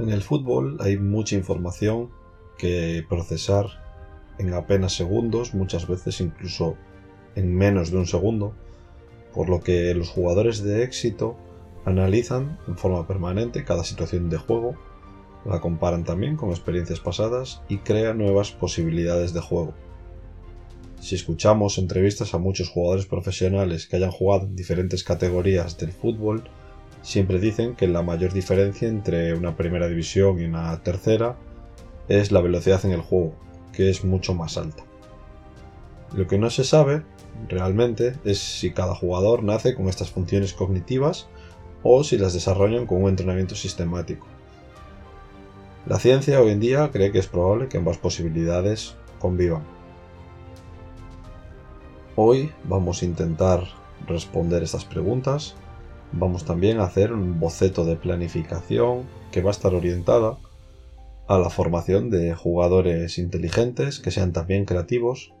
En el fútbol hay mucha información que procesar en apenas segundos, muchas veces incluso en menos de un segundo, por lo que los jugadores de éxito analizan en forma permanente cada situación de juego, la comparan también con experiencias pasadas y crean nuevas posibilidades de juego. Si escuchamos entrevistas a muchos jugadores profesionales que hayan jugado en diferentes categorías del fútbol, siempre dicen que la mayor diferencia entre una primera división y una tercera es la velocidad en el juego, que es mucho más alta. Lo que no se sabe realmente es si cada jugador nace con estas funciones cognitivas o si las desarrollan con un entrenamiento sistemático. La ciencia hoy en día cree que es probable que ambas posibilidades convivan. Hoy vamos a intentar responder estas preguntas vamos también a hacer un boceto de planificación que va a estar orientada a la formación de jugadores inteligentes que sean también creativos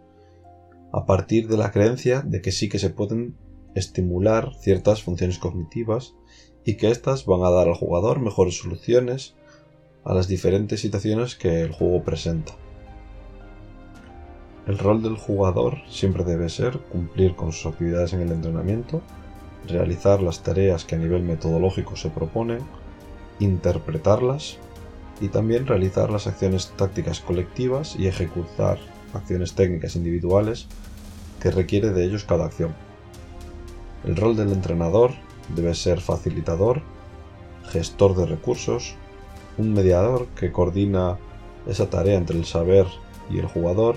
a partir de la creencia de que sí que se pueden estimular ciertas funciones cognitivas y que éstas van a dar al jugador mejores soluciones a las diferentes situaciones que el juego presenta. El rol del jugador siempre debe ser cumplir con sus actividades en el entrenamiento realizar las tareas que a nivel metodológico se proponen, interpretarlas y también realizar las acciones tácticas colectivas y ejecutar acciones técnicas individuales que requiere de ellos cada acción. El rol del entrenador debe ser facilitador, gestor de recursos, un mediador que coordina esa tarea entre el saber y el jugador,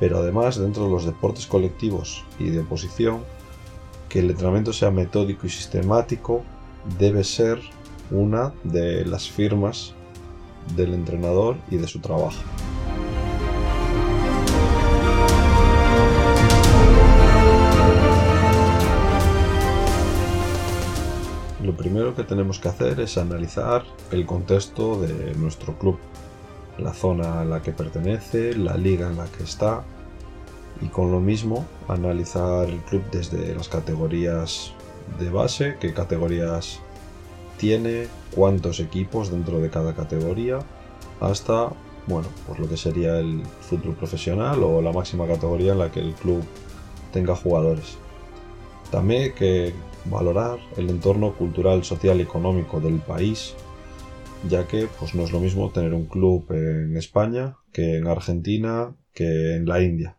pero además dentro de los deportes colectivos y de oposición que el entrenamiento sea metódico y sistemático debe ser una de las firmas del entrenador y de su trabajo. Lo primero que tenemos que hacer es analizar el contexto de nuestro club, la zona a la que pertenece, la liga en la que está, y con lo mismo analizar el club desde las categorías de base, qué categorías tiene, cuántos equipos dentro de cada categoría, hasta bueno, pues lo que sería el fútbol profesional o la máxima categoría en la que el club tenga jugadores. También hay que valorar el entorno cultural, social y económico del país, ya que pues no es lo mismo tener un club en España que en Argentina que en la India.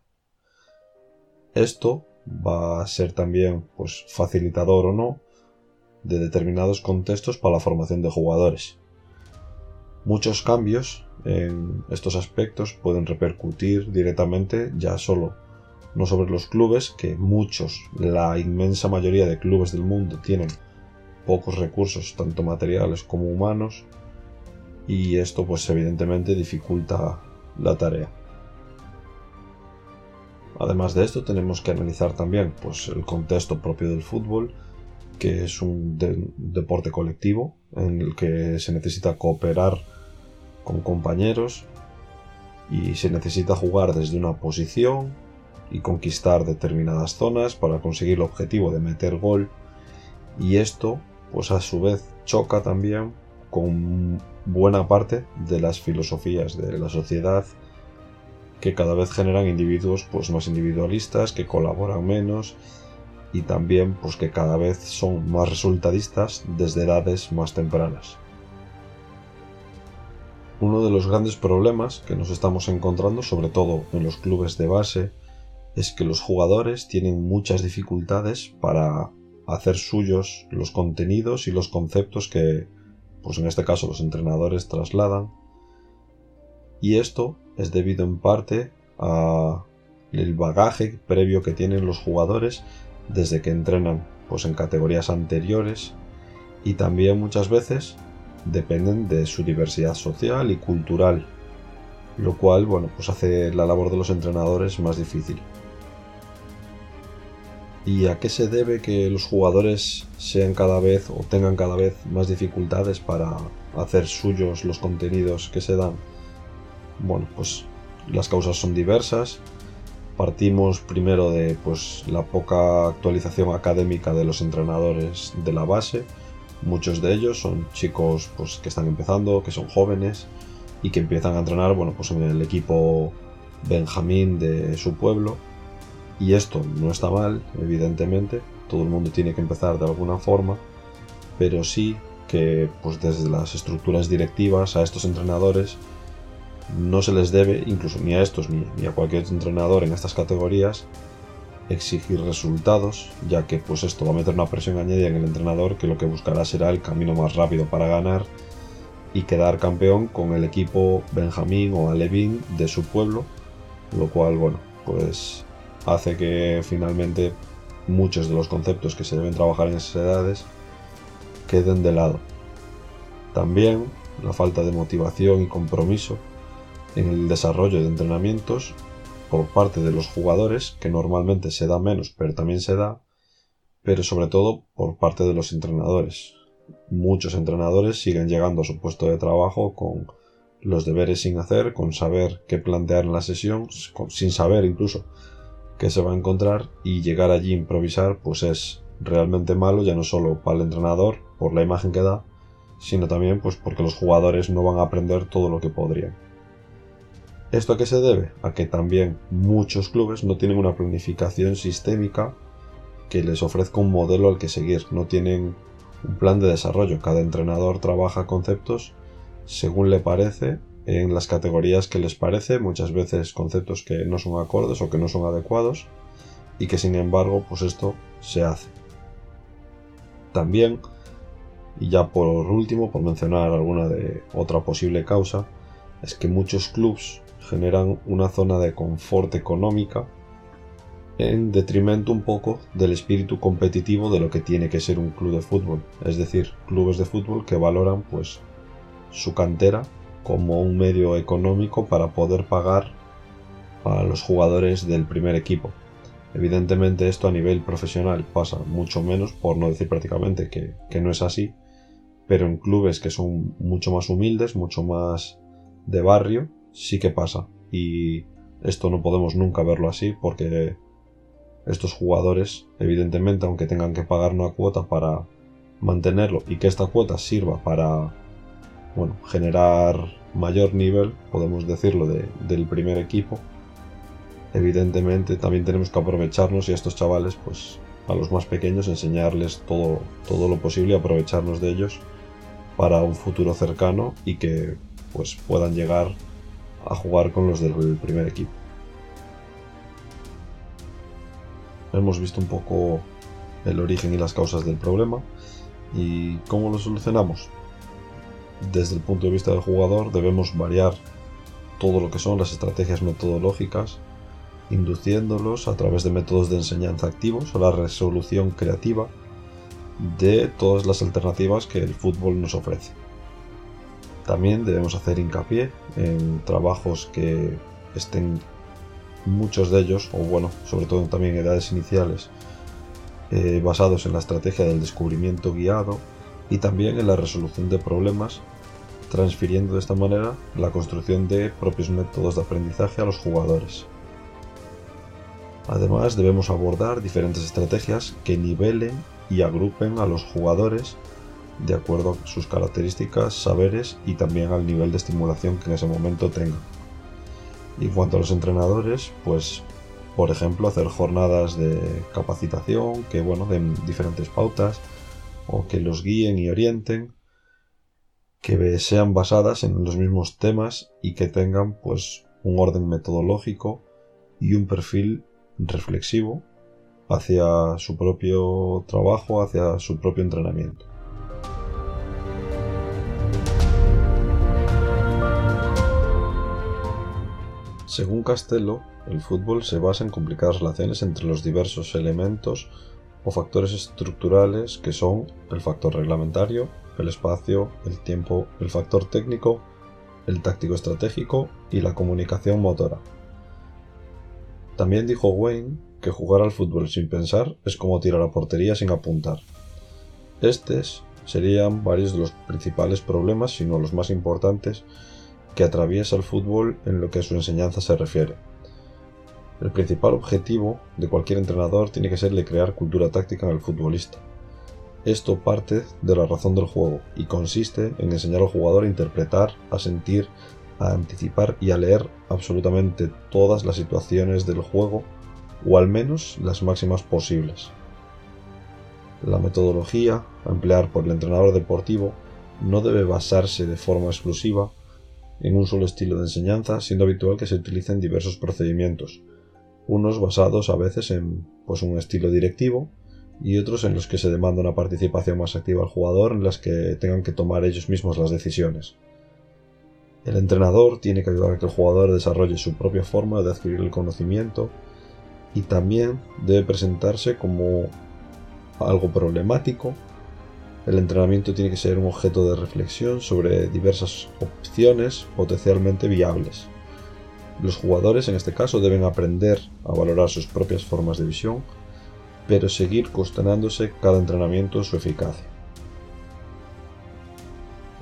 Esto va a ser también pues, facilitador o no de determinados contextos para la formación de jugadores. Muchos cambios en estos aspectos pueden repercutir directamente ya solo no sobre los clubes, que muchos, la inmensa mayoría de clubes del mundo tienen pocos recursos, tanto materiales como humanos, y esto pues evidentemente dificulta la tarea. Además de esto tenemos que analizar también pues, el contexto propio del fútbol, que es un deporte colectivo en el que se necesita cooperar con compañeros y se necesita jugar desde una posición y conquistar determinadas zonas para conseguir el objetivo de meter gol. Y esto pues a su vez choca también con buena parte de las filosofías de la sociedad que cada vez generan individuos pues más individualistas, que colaboran menos y también pues que cada vez son más resultadistas desde edades más tempranas. Uno de los grandes problemas que nos estamos encontrando, sobre todo en los clubes de base, es que los jugadores tienen muchas dificultades para hacer suyos los contenidos y los conceptos que, pues en este caso, los entrenadores trasladan. Y esto es debido en parte a el bagaje previo que tienen los jugadores desde que entrenan pues en categorías anteriores y también muchas veces dependen de su diversidad social y cultural, lo cual bueno, pues hace la labor de los entrenadores más difícil. ¿Y a qué se debe que los jugadores sean cada vez o tengan cada vez más dificultades para hacer suyos los contenidos que se dan? Bueno, pues las causas son diversas. Partimos primero de pues, la poca actualización académica de los entrenadores de la base. Muchos de ellos son chicos pues, que están empezando, que son jóvenes y que empiezan a entrenar bueno, pues, en el equipo Benjamín de su pueblo y esto no está mal, evidentemente, todo el mundo tiene que empezar de alguna forma, pero sí que pues desde las estructuras directivas a estos entrenadores no se les debe, incluso ni a estos ni, a cualquier entrenador en estas categorías, exigir resultados, ya que pues esto va a meter una presión añadida en el entrenador que lo que buscará será el camino más rápido para ganar y quedar campeón con el equipo Benjamín o Alevín de su pueblo, lo cual bueno, pues hace que finalmente muchos de los conceptos que se deben trabajar en esas edades queden de lado. También la falta de motivación y compromiso en el desarrollo de entrenamientos por parte de los jugadores, que normalmente se da menos, pero también se da, pero sobre todo por parte de los entrenadores. Muchos entrenadores siguen llegando a su puesto de trabajo con los deberes sin hacer, con saber qué plantear en la sesión, sin saber incluso que se va a encontrar y llegar allí a improvisar pues es realmente malo ya no solo para el entrenador por la imagen que da sino también pues porque los jugadores no van a aprender todo lo que podrían ¿Esto a qué se debe? A que también muchos clubes no tienen una planificación sistémica que les ofrezca un modelo al que seguir, no tienen un plan de desarrollo, cada entrenador trabaja conceptos según le parece en las categorías que les parece, muchas veces conceptos que no son acordes o que no son adecuados y que sin embargo pues esto se hace. También, y ya por último, por mencionar alguna de otra posible causa, es que muchos clubs generan una zona de confort económica en detrimento un poco del espíritu competitivo de lo que tiene que ser un club de fútbol, es decir, clubes de fútbol que valoran pues su cantera como un medio económico para poder pagar a los jugadores del primer equipo. Evidentemente esto a nivel profesional pasa mucho menos, por no decir prácticamente que, que no es así, pero en clubes que son mucho más humildes, mucho más de barrio, sí que pasa. Y esto no podemos nunca verlo así porque estos jugadores, evidentemente, aunque tengan que pagar una cuota para mantenerlo y que esta cuota sirva para bueno, generar mayor nivel, podemos decirlo, del primer equipo. Evidentemente también tenemos que aprovecharnos y a estos chavales, pues a los más pequeños, enseñarles todo, todo lo posible, aprovecharnos de ellos para un futuro cercano y que pues puedan llegar a jugar con los del primer equipo. Hemos visto un poco el origen y las causas del problema y cómo lo solucionamos desde el punto de vista del jugador debemos variar todo lo que son las estrategias metodológicas, induciéndolos a través de métodos de enseñanza activos a la resolución creativa de todas las alternativas que el fútbol nos ofrece. También debemos hacer hincapié en trabajos que estén muchos de ellos, o bueno, sobre todo también en edades iniciales, eh, basados en la estrategia del descubrimiento guiado y también en la resolución de problemas, transfiriendo de esta manera la construcción de propios métodos de aprendizaje a los jugadores. Además, debemos abordar diferentes estrategias que nivelen y agrupen a los jugadores de acuerdo a sus características, saberes y también al nivel de estimulación que en ese momento tengan. Y en cuanto a los entrenadores, pues por ejemplo hacer jornadas de capacitación que bueno den diferentes pautas o que los guíen y orienten, que sean basadas en los mismos temas y que tengan pues un orden metodológico y un perfil reflexivo hacia su propio trabajo, hacia su propio entrenamiento. Según Castello, el fútbol se basa en complicadas relaciones entre los diversos elementos o factores estructurales que son el factor reglamentario, el espacio, el tiempo, el factor técnico, el táctico estratégico y la comunicación motora. También dijo Wayne que jugar al fútbol sin pensar es como tirar a portería sin apuntar. Estos serían varios de los principales problemas, si no los más importantes, que atraviesa el fútbol en lo que a su enseñanza se refiere. El principal objetivo de cualquier entrenador tiene que ser de crear cultura táctica en el futbolista. Esto parte de la razón del juego y consiste en enseñar al jugador a interpretar, a sentir, a anticipar y a leer absolutamente todas las situaciones del juego o al menos las máximas posibles. La metodología a emplear por el entrenador deportivo no debe basarse de forma exclusiva en un solo estilo de enseñanza, siendo habitual que se utilicen diversos procedimientos, unos basados a veces en pues, un estilo directivo y otros en los que se demanda una participación más activa al jugador en las que tengan que tomar ellos mismos las decisiones. El entrenador tiene que ayudar a que el jugador desarrolle su propia forma de adquirir el conocimiento y también debe presentarse como algo problemático. El entrenamiento tiene que ser un objeto de reflexión sobre diversas opciones potencialmente viables. Los jugadores en este caso deben aprender a valorar sus propias formas de visión, pero seguir cuestionándose cada entrenamiento su eficacia.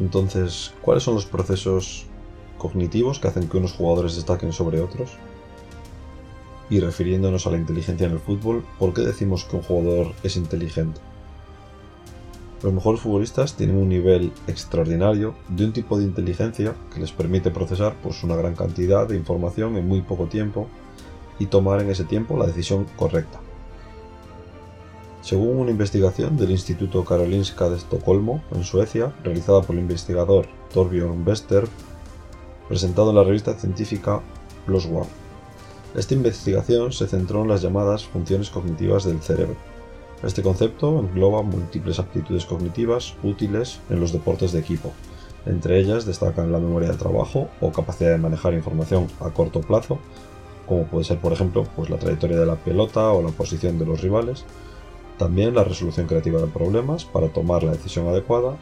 Entonces, ¿cuáles son los procesos cognitivos que hacen que unos jugadores destaquen sobre otros? Y refiriéndonos a la inteligencia en el fútbol, ¿por qué decimos que un jugador es inteligente? Los mejores futbolistas tienen un nivel extraordinario de un tipo de inteligencia que les permite procesar pues, una gran cantidad de información en muy poco tiempo y tomar en ese tiempo la decisión correcta. Según una investigación del Instituto Karolinska de Estocolmo, en Suecia, realizada por el investigador Torbjörn Wester, presentado en la revista científica Los. Esta investigación se centró en las llamadas funciones cognitivas del cerebro, este concepto engloba múltiples aptitudes cognitivas útiles en los deportes de equipo. Entre ellas destacan la memoria de trabajo o capacidad de manejar información a corto plazo, como puede ser por ejemplo pues, la trayectoria de la pelota o la posición de los rivales. También la resolución creativa de problemas para tomar la decisión adecuada,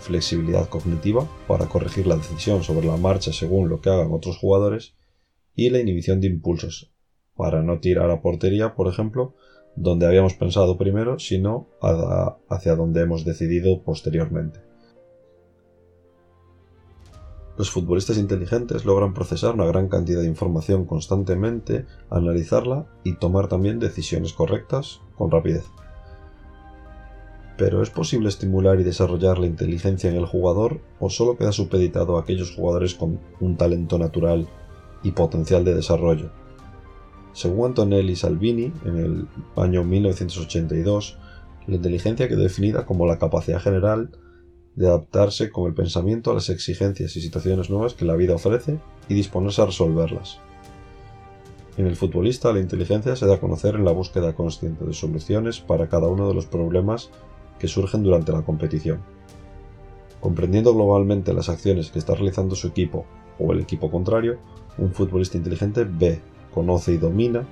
flexibilidad cognitiva para corregir la decisión sobre la marcha según lo que hagan otros jugadores y la inhibición de impulsos para no tirar a portería, por ejemplo, donde habíamos pensado primero, sino hacia donde hemos decidido posteriormente. Los futbolistas inteligentes logran procesar una gran cantidad de información constantemente, analizarla y tomar también decisiones correctas con rapidez. Pero ¿es posible estimular y desarrollar la inteligencia en el jugador o solo queda supeditado a aquellos jugadores con un talento natural y potencial de desarrollo? Según Antonelli Salvini, en el año 1982, la inteligencia quedó definida como la capacidad general de adaptarse con el pensamiento a las exigencias y situaciones nuevas que la vida ofrece y disponerse a resolverlas. En el futbolista, la inteligencia se da a conocer en la búsqueda consciente de soluciones para cada uno de los problemas que surgen durante la competición. Comprendiendo globalmente las acciones que está realizando su equipo o el equipo contrario, un futbolista inteligente ve conoce y domina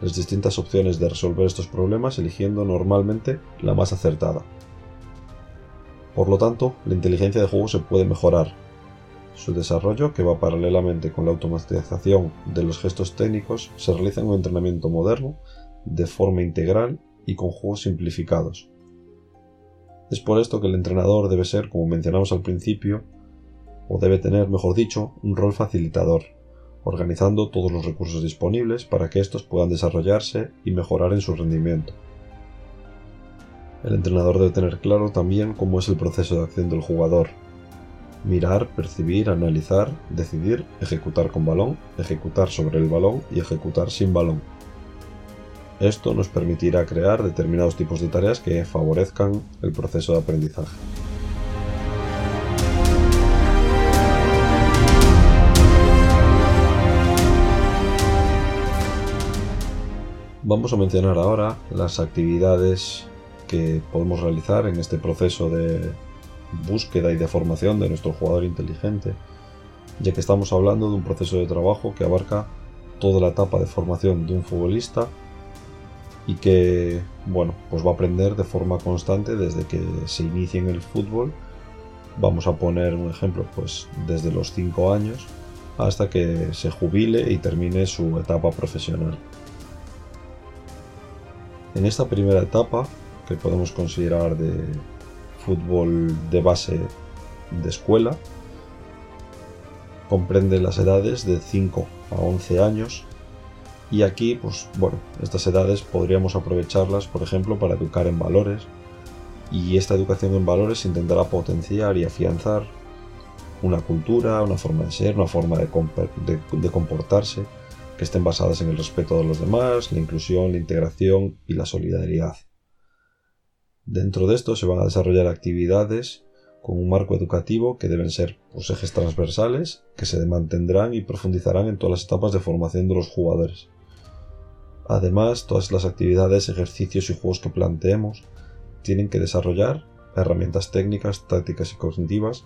las distintas opciones de resolver estos problemas eligiendo normalmente la más acertada. Por lo tanto, la inteligencia de juego se puede mejorar. Su desarrollo, que va paralelamente con la automatización de los gestos técnicos, se realiza en un entrenamiento moderno, de forma integral y con juegos simplificados. Es por esto que el entrenador debe ser, como mencionamos al principio, o debe tener, mejor dicho, un rol facilitador, organizando todos los recursos disponibles para que estos puedan desarrollarse y mejorar en su rendimiento. El entrenador debe tener claro también cómo es el proceso de acción del jugador. Mirar, percibir, analizar, decidir, ejecutar con balón, ejecutar sobre el balón y ejecutar sin balón. Esto nos permitirá crear determinados tipos de tareas que favorezcan el proceso de aprendizaje. Vamos a mencionar ahora las actividades que podemos realizar en este proceso de búsqueda y de formación de nuestro jugador inteligente, ya que estamos hablando de un proceso de trabajo que abarca toda la etapa de formación de un futbolista y que, bueno, pues va a aprender de forma constante desde que se inicie en el fútbol. Vamos a poner un ejemplo, pues desde los 5 años hasta que se jubile y termine su etapa profesional. En esta primera etapa, que podemos considerar de fútbol de base de escuela, comprende las edades de 5 a 11 años. Y aquí, pues bueno, estas edades podríamos aprovecharlas, por ejemplo, para educar en valores. Y esta educación en valores intentará potenciar y afianzar una cultura, una forma de ser, una forma de, de, comportarse que estén basadas en el respeto de los demás, la inclusión, la integración y la solidaridad. Dentro de esto se van a desarrollar actividades con un marco educativo que deben ser pues, ejes transversales que se mantendrán y profundizarán en todas las etapas de formación de los jugadores. Además, todas las actividades, ejercicios y juegos que planteemos tienen que desarrollar herramientas técnicas, tácticas y cognitivas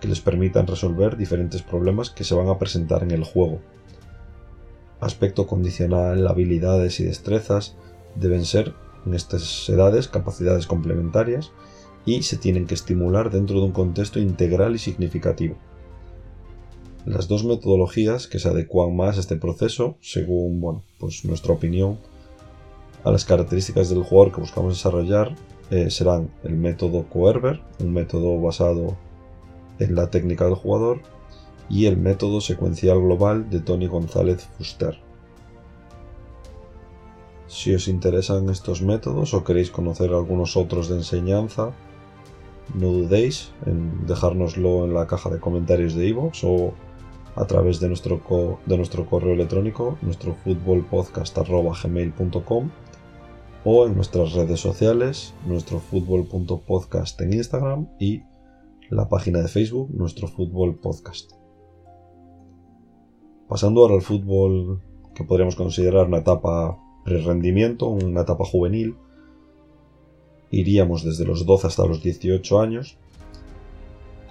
que les permitan resolver diferentes problemas que se van a presentar en el juego. Aspecto condicional, habilidades y destrezas deben ser en estas edades capacidades complementarias y se tienen que estimular dentro de un contexto integral y significativo. Las dos metodologías que se adecuan más a este proceso, según bueno, pues nuestra opinión, a las características del jugador que buscamos desarrollar, eh, serán el método Coerber, un método basado en la técnica del jugador, y el método secuencial global de Tony González Fuster. Si os interesan estos métodos o queréis conocer algunos otros de enseñanza, no dudéis en dejárnoslo en la caja de comentarios de iVoox o a través de nuestro, de nuestro correo electrónico, nuestro futbolpodcast.gmail.com o en nuestras redes sociales, nuestro fútbol.podcast en Instagram y la página de Facebook, nuestro fútbol. Pasando ahora al fútbol que podríamos considerar una etapa pre-rendimiento, una etapa juvenil, iríamos desde los 12 hasta los 18 años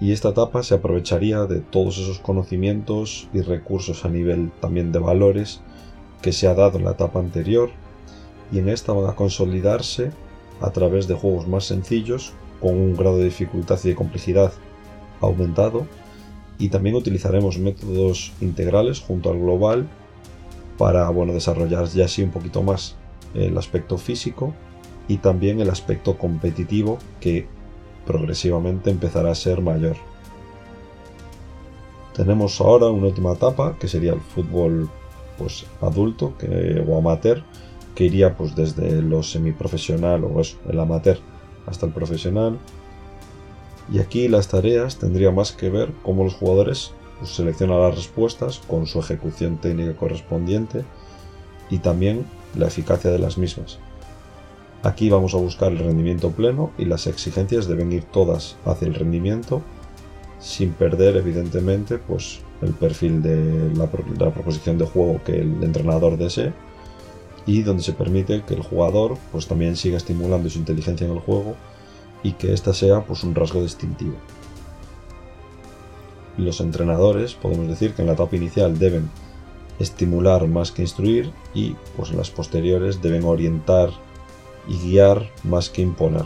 y esta etapa se aprovecharía de todos esos conocimientos y recursos a nivel también de valores que se ha dado en la etapa anterior y en esta van a consolidarse a través de juegos más sencillos con un grado de dificultad y de complejidad aumentado y también utilizaremos métodos integrales junto al global para bueno, desarrollar ya así un poquito más el aspecto físico y también el aspecto competitivo que progresivamente empezará a ser mayor. Tenemos ahora una última etapa que sería el fútbol pues adulto o amateur que iría pues desde lo semiprofesional o el amateur hasta el profesional y aquí las tareas tendrían más que ver cómo los jugadores pues, seleccionan las respuestas con su ejecución técnica correspondiente y también la eficacia de las mismas. Aquí vamos a buscar el rendimiento pleno y las exigencias deben ir todas hacia el rendimiento sin perder evidentemente pues el perfil de la, proposición de juego que el entrenador desee y donde se permite que el jugador pues también siga estimulando su inteligencia en el juego y que ésta sea pues un rasgo distintivo. Los entrenadores podemos decir que en la etapa inicial deben estimular más que instruir y pues en las posteriores deben orientar y guiar más que imponer.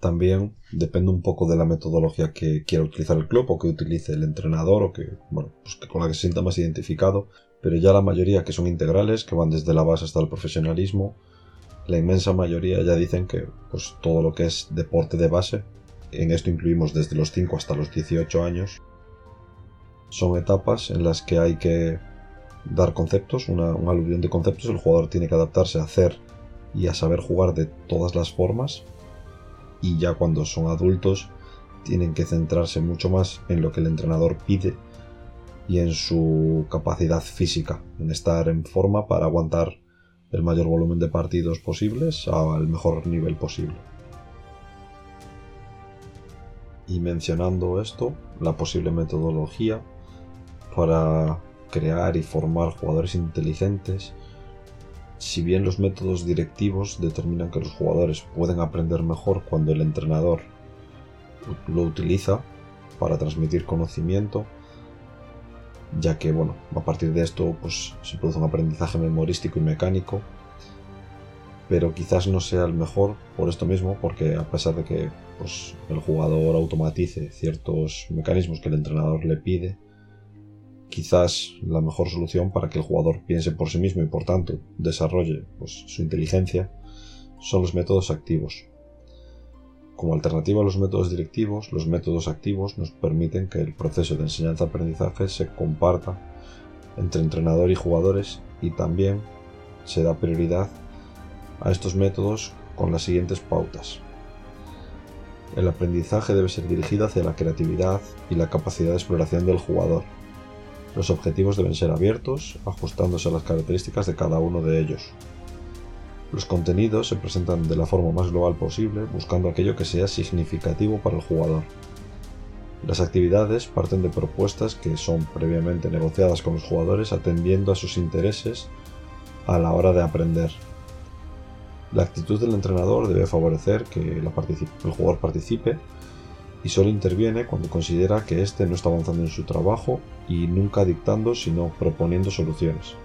También depende un poco de la metodología que quiera utilizar el club o que utilice el entrenador o que, bueno, pues con la que se sienta más identificado, pero ya la mayoría que son integrales, que van desde la base hasta el profesionalismo, la inmensa mayoría ya dicen que pues todo lo que es deporte de base, en esto incluimos desde los 5 hasta los 18 años, son etapas en las que hay que dar conceptos, una, aluvión de conceptos, el jugador tiene que adaptarse a hacer y a saber jugar de todas las formas y ya cuando son adultos tienen que centrarse mucho más en lo que el entrenador pide y en su capacidad física, en estar en forma para aguantar el mayor volumen de partidos posibles al mejor nivel posible. Y mencionando esto, la posible metodología para crear y formar jugadores inteligentes, si bien los métodos directivos determinan que los jugadores pueden aprender mejor cuando el entrenador lo utiliza para transmitir conocimiento, ya que bueno, a partir de esto pues, se produce un aprendizaje memorístico y mecánico, pero quizás no sea el mejor por esto mismo, porque a pesar de que pues, el jugador automatice ciertos mecanismos que el entrenador le pide, quizás la mejor solución para que el jugador piense por sí mismo y por tanto desarrolle pues, su inteligencia son los métodos activos. Como alternativa a los métodos directivos, los métodos activos nos permiten que el proceso de enseñanza-aprendizaje se comparta entre entrenador y jugadores y también se da prioridad a estos métodos con las siguientes pautas. El aprendizaje debe ser dirigido hacia la creatividad y la capacidad de exploración del jugador. Los objetivos deben ser abiertos, ajustándose a las características de cada uno de ellos. Los contenidos se presentan de la forma más global posible, buscando aquello que sea significativo para el jugador. Las actividades parten de propuestas que son previamente negociadas con los jugadores atendiendo a sus intereses a la hora de aprender. La actitud del entrenador debe favorecer que el jugador participe y solo interviene cuando considera que éste no está avanzando en su trabajo y nunca dictando sino proponiendo soluciones.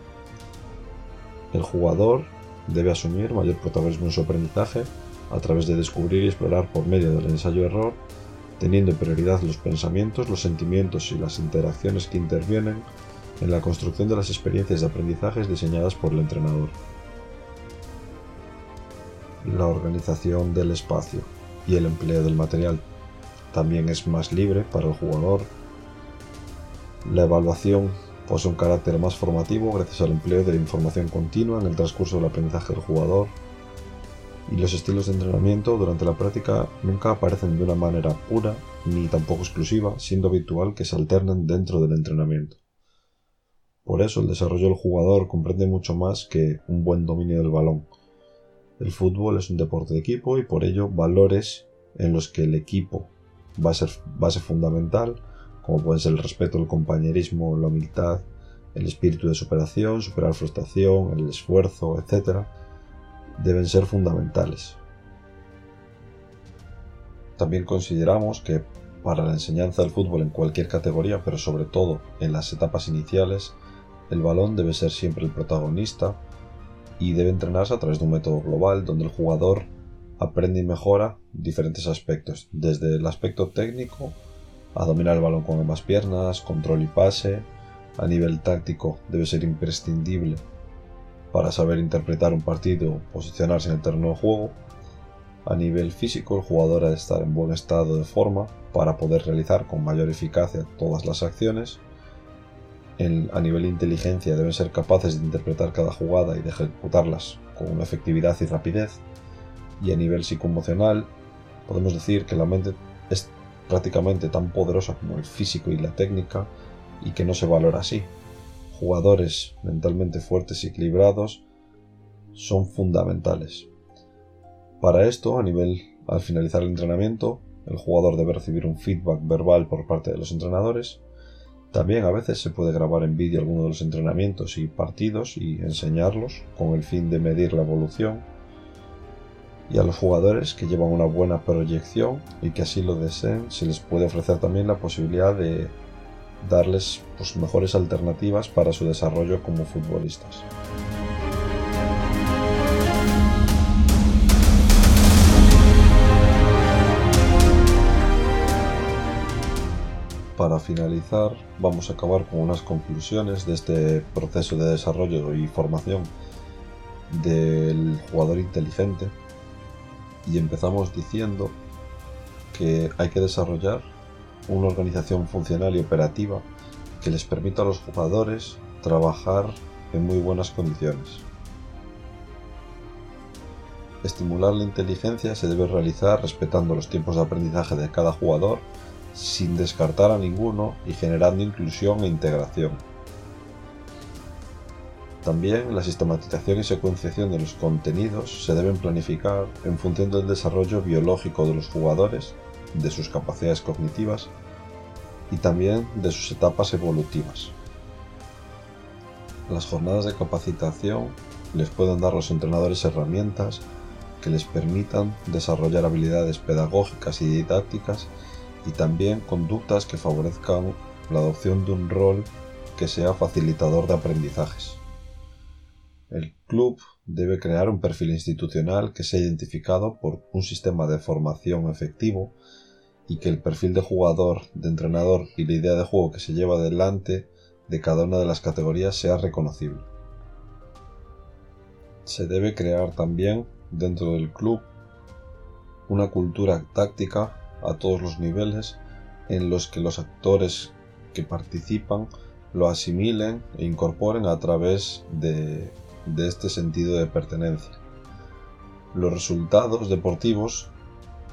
El jugador debe asumir mayor protagonismo en su aprendizaje a través de descubrir y explorar por medio del ensayo-error, teniendo prioridad los pensamientos, los sentimientos y las interacciones que intervienen en la construcción de las experiencias de aprendizaje diseñadas por el entrenador. La organización del espacio y el empleo del material también es más libre para el jugador. La evaluación posee un carácter más formativo gracias al empleo de información continua en el transcurso del aprendizaje del jugador. Y los estilos de entrenamiento durante la práctica nunca aparecen de una manera pura ni tampoco exclusiva, siendo habitual que se alternen dentro del entrenamiento. Por eso el desarrollo del jugador comprende mucho más que un buen dominio del balón. El fútbol es un deporte de equipo y por ello valores en los que el equipo va a ser base fundamental como pueden ser el respeto, el compañerismo, la humildad, el espíritu de superación, superar frustración, el esfuerzo, etc., deben ser fundamentales. También consideramos que para la enseñanza del fútbol en cualquier categoría, pero sobre todo en las etapas iniciales, el balón debe ser siempre el protagonista y debe entrenarse a través de un método global donde el jugador aprende y mejora diferentes aspectos, desde el aspecto técnico a dominar el balón con ambas piernas, control y pase. A nivel táctico debe ser imprescindible para saber interpretar un partido posicionarse en el terreno de juego. A nivel físico el jugador ha de estar en buen estado de forma para poder realizar con mayor eficacia todas las acciones. a nivel inteligencia deben ser capaces de interpretar cada jugada y de ejecutarlas con una efectividad y rapidez. Y a nivel psicoemocional podemos decir que la mente prácticamente tan poderosa como el físico y la técnica y que no se valora así. Jugadores mentalmente fuertes y equilibrados son fundamentales. Para esto, a nivel al finalizar el entrenamiento, el jugador debe recibir un feedback verbal por parte de los entrenadores. También a veces se puede grabar en vídeo alguno de los entrenamientos y partidos y enseñarlos con el fin de medir la evolución y a los jugadores que llevan una buena proyección y que así lo deseen se les puede ofrecer también la posibilidad de darles pues, mejores alternativas para su desarrollo como futbolistas. Para finalizar, vamos a acabar con unas conclusiones de este proceso de desarrollo y formación del jugador inteligente y empezamos diciendo que hay que desarrollar una organización funcional y operativa que les permita a los jugadores trabajar en muy buenas condiciones. Estimular la inteligencia se debe realizar respetando los tiempos de aprendizaje de cada jugador sin descartar a ninguno y generando inclusión e integración. También la sistematización y secuenciación de los contenidos se deben planificar en función del desarrollo biológico de los jugadores, de sus capacidades cognitivas y también de sus etapas evolutivas. Las jornadas de capacitación les pueden dar a los entrenadores herramientas que les permitan desarrollar habilidades pedagógicas y didácticas y también conductas que favorezcan la adopción de un rol que sea facilitador de aprendizajes. El club debe crear un perfil institucional que sea identificado por un sistema de formación efectivo y que el perfil de jugador, de entrenador y la idea de juego que se lleva adelante de cada una de las categorías sea reconocible. Se debe crear también dentro del club una cultura táctica a todos los niveles en los que los actores que participan lo asimilen e incorporen a través de, de este sentido de pertenencia. Los resultados deportivos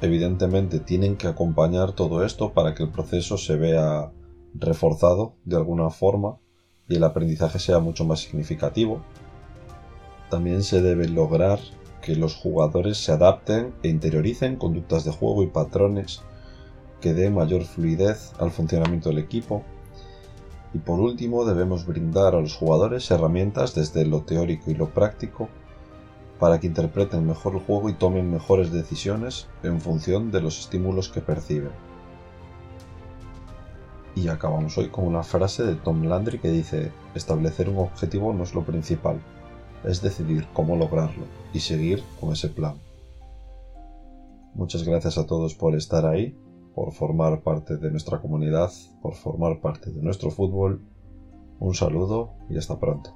evidentemente tienen que acompañar todo esto para que el proceso se vea reforzado de alguna forma y el aprendizaje sea mucho más significativo. También se debe lograr que los jugadores se adapten e interioricen conductas de juego y patrones que den mayor fluidez al funcionamiento del equipo. Y por último debemos brindar a los jugadores herramientas desde lo teórico y lo práctico para que interpreten mejor el juego y tomen mejores decisiones en función de los estímulos que perciben. Y acabamos hoy con una frase de Tom Landry que dice, establecer un objetivo no es lo principal, es decidir cómo lograrlo y seguir con ese plan. Muchas gracias a todos por estar ahí, por formar parte de nuestra comunidad, por formar parte de nuestro fútbol. Un saludo y hasta pronto.